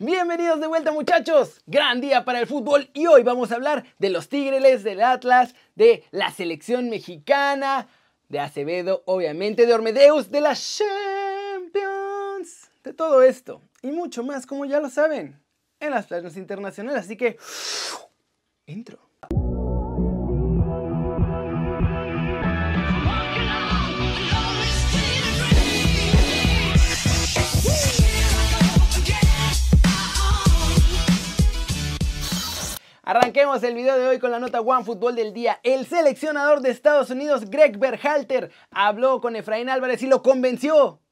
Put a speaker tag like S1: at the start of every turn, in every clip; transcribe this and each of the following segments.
S1: Bienvenidos de vuelta muchachos, gran día para el fútbol y hoy vamos a hablar de los Tigres, del Atlas, de la selección mexicana, de Acevedo, obviamente, de Ormedeus, de la Champions, de todo esto y mucho más como ya lo saben en las planas internacionales, así que intro. Arranquemos el video de hoy con la nota One Fútbol del día. El seleccionador de Estados Unidos, Greg Berhalter, habló con Efraín Álvarez y lo convenció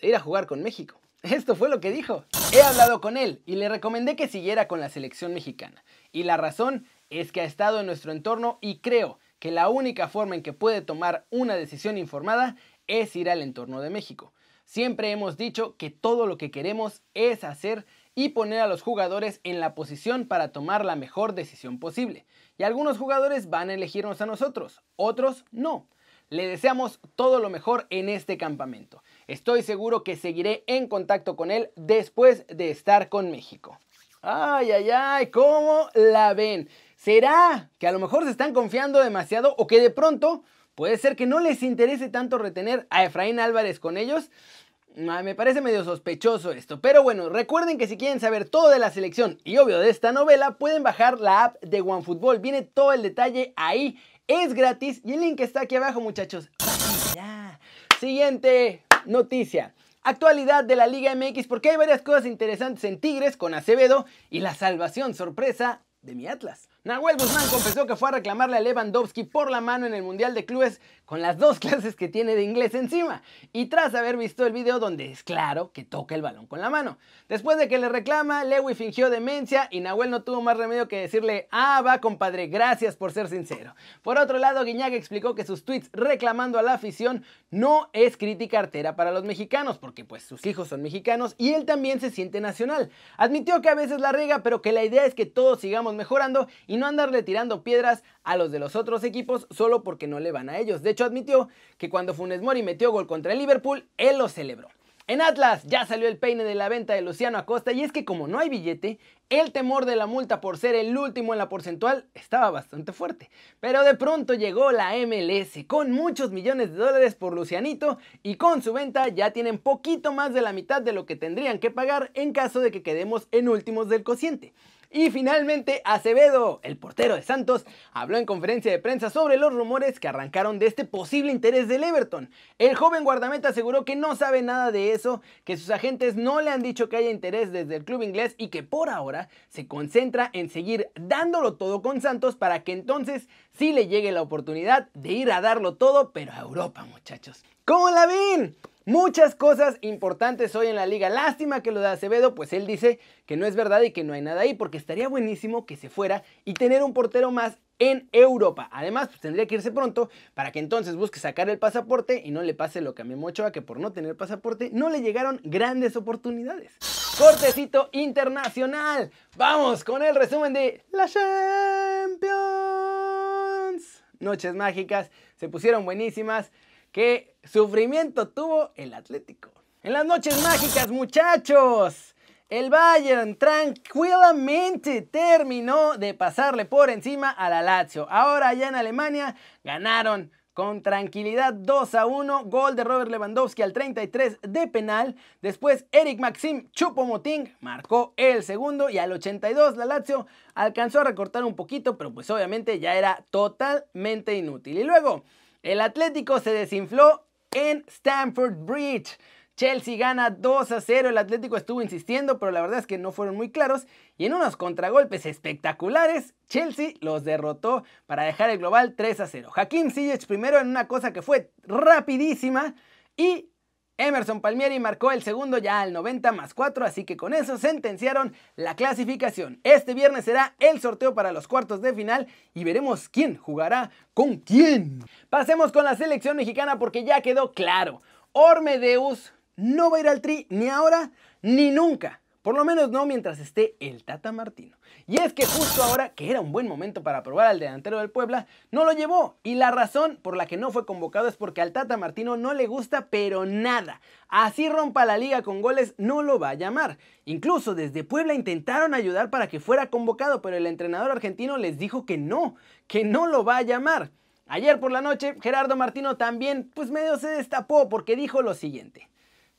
S1: de ir a jugar con México. Esto fue lo que dijo. He hablado con él y le recomendé que siguiera con la selección mexicana. Y la razón es que ha estado en nuestro entorno y creo que la única forma en que puede tomar una decisión informada es ir al entorno de México. Siempre hemos dicho que todo lo que queremos es hacer y poner a los jugadores en la posición para tomar la mejor decisión posible. Y algunos jugadores van a elegirnos a nosotros, otros no. Le deseamos todo lo mejor en este campamento. Estoy seguro que seguiré en contacto con él después de estar con México. Ay, ay, ay, ¿cómo la ven? ¿Será que a lo mejor se están confiando demasiado o que de pronto puede ser que no les interese tanto retener a Efraín Álvarez con ellos? Me parece medio sospechoso esto, pero bueno, recuerden que si quieren saber todo de la selección y obvio de esta novela, pueden bajar la app de OneFootball. Viene todo el detalle ahí, es gratis y el link está aquí abajo, muchachos. Siguiente noticia. Actualidad de la Liga MX porque hay varias cosas interesantes en Tigres con Acevedo y la salvación sorpresa de mi Atlas. Nahuel Guzmán confesó que fue a reclamarle a Lewandowski por la mano en el Mundial de Clubes con las dos clases que tiene de inglés encima y tras haber visto el video donde es claro que toca el balón con la mano. Después de que le reclama, Lewy fingió demencia y Nahuel no tuvo más remedio que decirle, ah, va compadre, gracias por ser sincero. Por otro lado, Guiñaga explicó que sus tweets reclamando a la afición no es crítica artera para los mexicanos, porque pues sus hijos son mexicanos y él también se siente nacional. Admitió que a veces la rega, pero que la idea es que todos sigamos mejorando no andarle tirando piedras a los de los otros equipos solo porque no le van a ellos. De hecho, admitió que cuando Funes Mori metió gol contra el Liverpool, él lo celebró. En Atlas ya salió el peine de la venta de Luciano Acosta y es que como no hay billete, el temor de la multa por ser el último en la porcentual estaba bastante fuerte. Pero de pronto llegó la MLS con muchos millones de dólares por Lucianito y con su venta ya tienen poquito más de la mitad de lo que tendrían que pagar en caso de que quedemos en últimos del cociente. Y finalmente, Acevedo, el portero de Santos, habló en conferencia de prensa sobre los rumores que arrancaron de este posible interés del Everton. El joven guardameta aseguró que no sabe nada de eso, que sus agentes no le han dicho que haya interés desde el club inglés y que por ahora se concentra en seguir dándolo todo con Santos para que entonces sí le llegue la oportunidad de ir a darlo todo, pero a Europa, muchachos. ¿Cómo la ven? Muchas cosas importantes hoy en la liga. Lástima que lo de Acevedo, pues él dice que no es verdad y que no hay nada ahí, porque estaría buenísimo que se fuera y tener un portero más en Europa. Además, pues tendría que irse pronto para que entonces busque sacar el pasaporte y no le pase lo que a Memo Ochoa, que por no tener pasaporte no le llegaron grandes oportunidades. Cortecito internacional. Vamos con el resumen de la Champions. Noches mágicas, se pusieron buenísimas. ¿Qué sufrimiento tuvo el Atlético? En las noches mágicas, muchachos. El Bayern tranquilamente terminó de pasarle por encima a la Lazio. Ahora allá en Alemania ganaron con tranquilidad 2 a 1. Gol de Robert Lewandowski al 33 de penal. Después Eric Maxim Chupomoting marcó el segundo y al 82 la Lazio alcanzó a recortar un poquito, pero pues obviamente ya era totalmente inútil. Y luego el Atlético se desinfló en Stamford Bridge. Chelsea gana 2 a 0. El Atlético estuvo insistiendo, pero la verdad es que no fueron muy claros. Y en unos contragolpes espectaculares, Chelsea los derrotó para dejar el global 3 a 0. Hakim Ziyech primero en una cosa que fue rapidísima y Emerson Palmieri marcó el segundo ya al 90 más 4, así que con eso sentenciaron la clasificación. Este viernes será el sorteo para los cuartos de final y veremos quién jugará con quién. Pasemos con la selección mexicana porque ya quedó claro. Ormedeus no va a ir al tri ni ahora ni nunca. Por lo menos no mientras esté el Tata Martino. Y es que justo ahora, que era un buen momento para probar al delantero del Puebla, no lo llevó. Y la razón por la que no fue convocado es porque al Tata Martino no le gusta pero nada. Así rompa la liga con goles, no lo va a llamar. Incluso desde Puebla intentaron ayudar para que fuera convocado, pero el entrenador argentino les dijo que no, que no lo va a llamar. Ayer por la noche, Gerardo Martino también, pues medio se destapó porque dijo lo siguiente.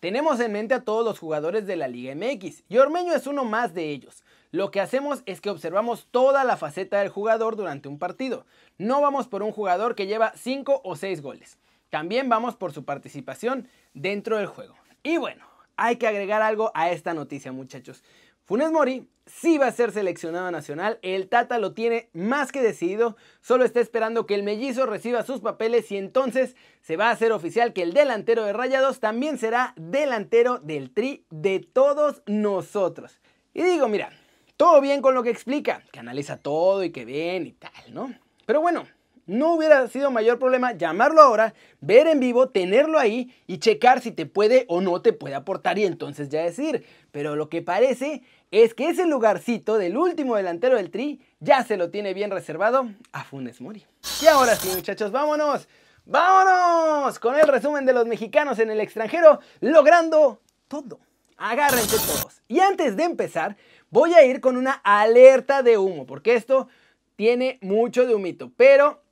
S1: Tenemos en mente a todos los jugadores de la Liga MX y Ormeño es uno más de ellos. Lo que hacemos es que observamos toda la faceta del jugador durante un partido. No vamos por un jugador que lleva 5 o 6 goles. También vamos por su participación dentro del juego. Y bueno, hay que agregar algo a esta noticia muchachos. Funes Mori sí va a ser seleccionado nacional, el Tata lo tiene más que decidido, solo está esperando que el mellizo reciba sus papeles y entonces se va a hacer oficial que el delantero de Rayados también será delantero del Tri de todos nosotros. Y digo, mira, todo bien con lo que explica, que analiza todo y que bien y tal, ¿no? Pero bueno, no hubiera sido mayor problema llamarlo ahora, ver en vivo, tenerlo ahí y checar si te puede o no te puede aportar y entonces ya decir. Pero lo que parece es que ese lugarcito del último delantero del Tri ya se lo tiene bien reservado a Funes Mori. Y ahora sí, muchachos, vámonos. ¡Vámonos! Con el resumen de los mexicanos en el extranjero, logrando todo. Agárrense todos. Y antes de empezar, voy a ir con una alerta de humo, porque esto tiene mucho de humito, pero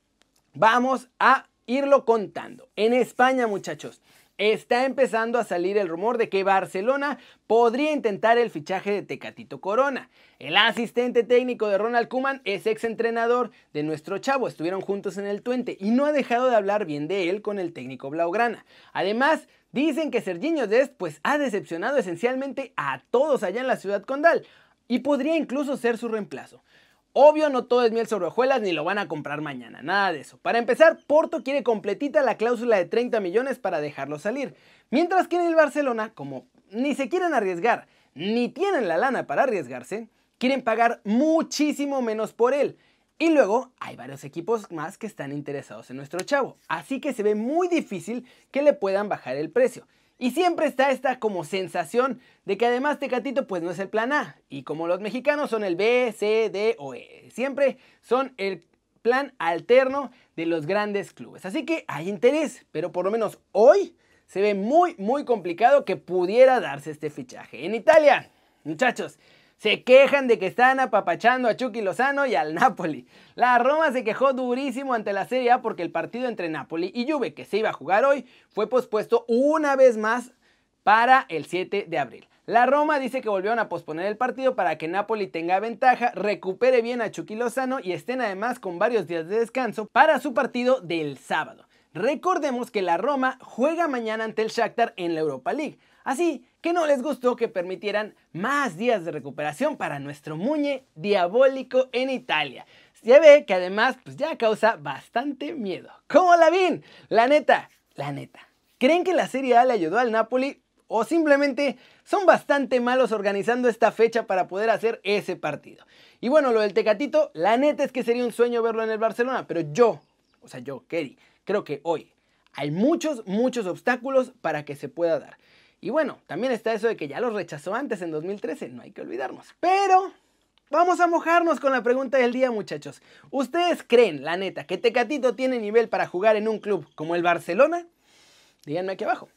S1: Vamos a irlo contando. En España, muchachos, está empezando a salir el rumor de que Barcelona podría intentar el fichaje de Tecatito Corona. El asistente técnico de Ronald Kuman es ex entrenador de nuestro chavo, estuvieron juntos en el Twente y no ha dejado de hablar bien de él con el técnico Blaugrana. Además, dicen que Serginho Dest pues ha decepcionado esencialmente a todos allá en la ciudad condal y podría incluso ser su reemplazo. Obvio, no todo es miel sobre hojuelas ni lo van a comprar mañana, nada de eso. Para empezar, Porto quiere completita la cláusula de 30 millones para dejarlo salir. Mientras que en el Barcelona, como ni se quieren arriesgar, ni tienen la lana para arriesgarse, quieren pagar muchísimo menos por él. Y luego hay varios equipos más que están interesados en nuestro chavo, así que se ve muy difícil que le puedan bajar el precio. Y siempre está esta como sensación de que además Tecatito pues no es el plan A. Y como los mexicanos son el B, C, D o E. Siempre son el plan alterno de los grandes clubes. Así que hay interés, pero por lo menos hoy se ve muy muy complicado que pudiera darse este fichaje. En Italia, muchachos, se quejan de que están apapachando a Chucky Lozano y al Napoli. La Roma se quejó durísimo ante la Serie A porque el partido entre Napoli y Juve, que se iba a jugar hoy, fue pospuesto una vez más para el 7 de abril. La Roma dice que volvieron a posponer el partido para que Napoli tenga ventaja, recupere bien a Chucky Lozano y estén además con varios días de descanso para su partido del sábado. Recordemos que la Roma juega mañana ante el Shakhtar en la Europa League. Así que no les gustó que permitieran más días de recuperación para nuestro muñe diabólico en Italia. Se ve que además pues ya causa bastante miedo. ¿Cómo la ven? La neta, la neta. ¿Creen que la Serie A le ayudó al Napoli? ¿O simplemente son bastante malos organizando esta fecha para poder hacer ese partido? Y bueno, lo del Tecatito, la neta es que sería un sueño verlo en el Barcelona, pero yo, o sea yo, Kerry, creo que hoy hay muchos, muchos obstáculos para que se pueda dar. Y bueno, también está eso de que ya los rechazó antes en 2013, no hay que olvidarnos. Pero vamos a mojarnos con la pregunta del día, muchachos. ¿Ustedes creen, la neta, que Tecatito tiene nivel para jugar en un club como el Barcelona? Díganme aquí abajo.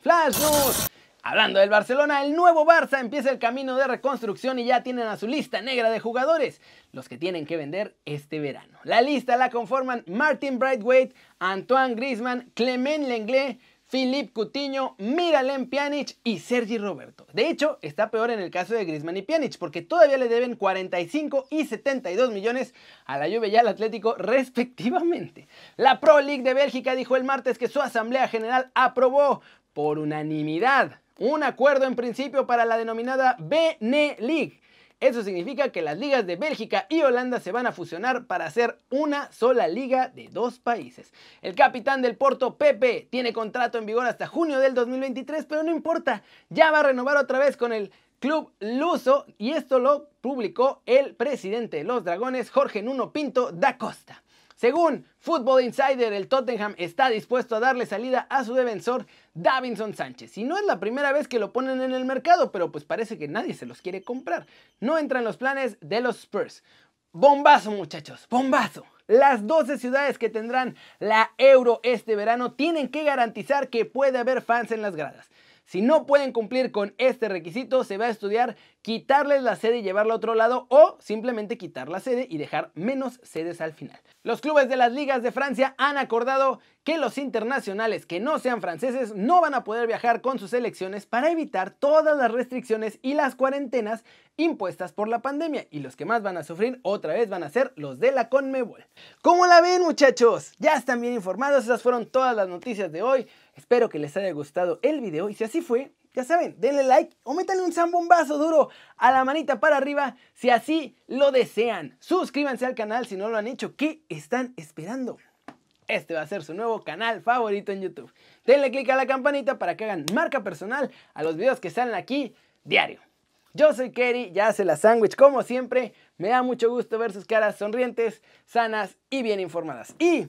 S1: Flash News. Hablando del Barcelona, el nuevo Barça empieza el camino de reconstrucción y ya tienen a su lista negra de jugadores, los que tienen que vender este verano. La lista la conforman Martin Brightwaite, Antoine Griezmann, Clement Lenglet, Philippe Coutinho, Miralem Pjanic y Sergi Roberto. De hecho, está peor en el caso de Griezmann y Pjanic porque todavía le deben 45 y 72 millones a la Juve y al Atlético respectivamente. La Pro League de Bélgica dijo el martes que su asamblea general aprobó por unanimidad un acuerdo en principio para la denominada League. Eso significa que las ligas de Bélgica y Holanda se van a fusionar para hacer una sola liga de dos países. El capitán del Porto, Pepe, tiene contrato en vigor hasta junio del 2023, pero no importa, ya va a renovar otra vez con el club luso y esto lo publicó el presidente de los Dragones, Jorge Nuno Pinto da Costa. Según Football Insider, el Tottenham está dispuesto a darle salida a su defensor Davinson Sánchez. Y no es la primera vez que lo ponen en el mercado, pero pues parece que nadie se los quiere comprar. No entra en los planes de los Spurs. Bombazo muchachos, bombazo. Las 12 ciudades que tendrán la Euro este verano tienen que garantizar que puede haber fans en las gradas. Si no pueden cumplir con este requisito, se va a estudiar quitarles la sede y llevarla a otro lado o simplemente quitar la sede y dejar menos sedes al final. Los clubes de las ligas de Francia han acordado que los internacionales que no sean franceses no van a poder viajar con sus selecciones para evitar todas las restricciones y las cuarentenas impuestas por la pandemia y los que más van a sufrir otra vez van a ser los de la Conmebol. ¿Cómo la ven muchachos? Ya están bien informados, esas fueron todas las noticias de hoy. Espero que les haya gustado el video y si así fue, ya saben, denle like o métanle un zambombazo duro a la manita para arriba si así lo desean. Suscríbanse al canal si no lo han hecho. ¿Qué están esperando? Este va a ser su nuevo canal favorito en YouTube. Denle click a la campanita para que hagan marca personal a los videos que salen aquí diario. Yo soy Kerry, ya hace la sándwich como siempre. Me da mucho gusto ver sus caras sonrientes, sanas y bien informadas. Y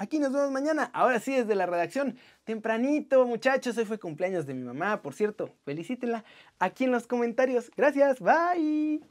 S1: Aquí nos vemos mañana. Ahora sí, desde la redacción. Tempranito, muchachos. Hoy fue cumpleaños de mi mamá. Por cierto, felicítenla aquí en los comentarios. Gracias. Bye.